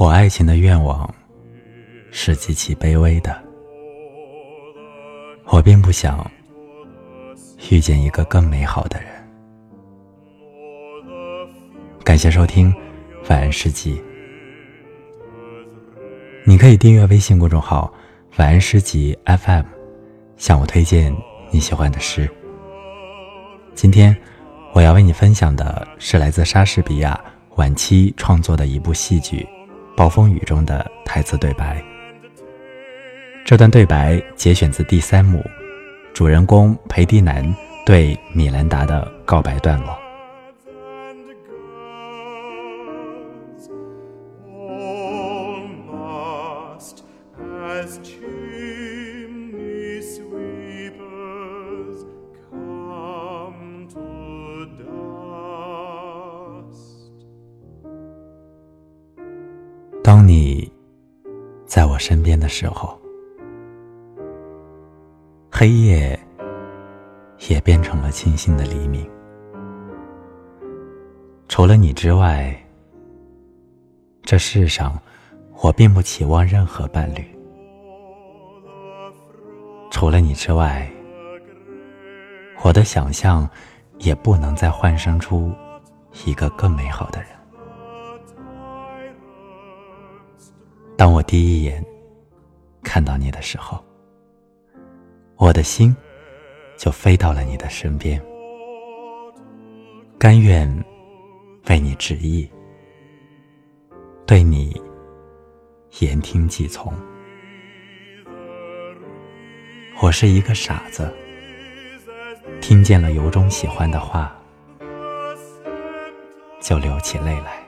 我爱情的愿望是极其卑微的，我并不想遇见一个更美好的人。感谢收听《晚安诗集》，你可以订阅微信公众号“晚安诗集 FM”，向我推荐你喜欢的诗。今天我要为你分享的是来自莎士比亚晚期创作的一部戏剧。暴风雨中的台词对白，这段对白节选自第三幕，主人公裴迪南对米兰达的告白段落。当你在我身边的时候，黑夜也变成了清新的黎明。除了你之外，这世上我并不期望任何伴侣。除了你之外，我的想象也不能再幻生出一个更美好的人。当我第一眼看到你的时候，我的心就飞到了你的身边，甘愿为你执意，对你言听计从。我是一个傻子，听见了由衷喜欢的话，就流起泪来。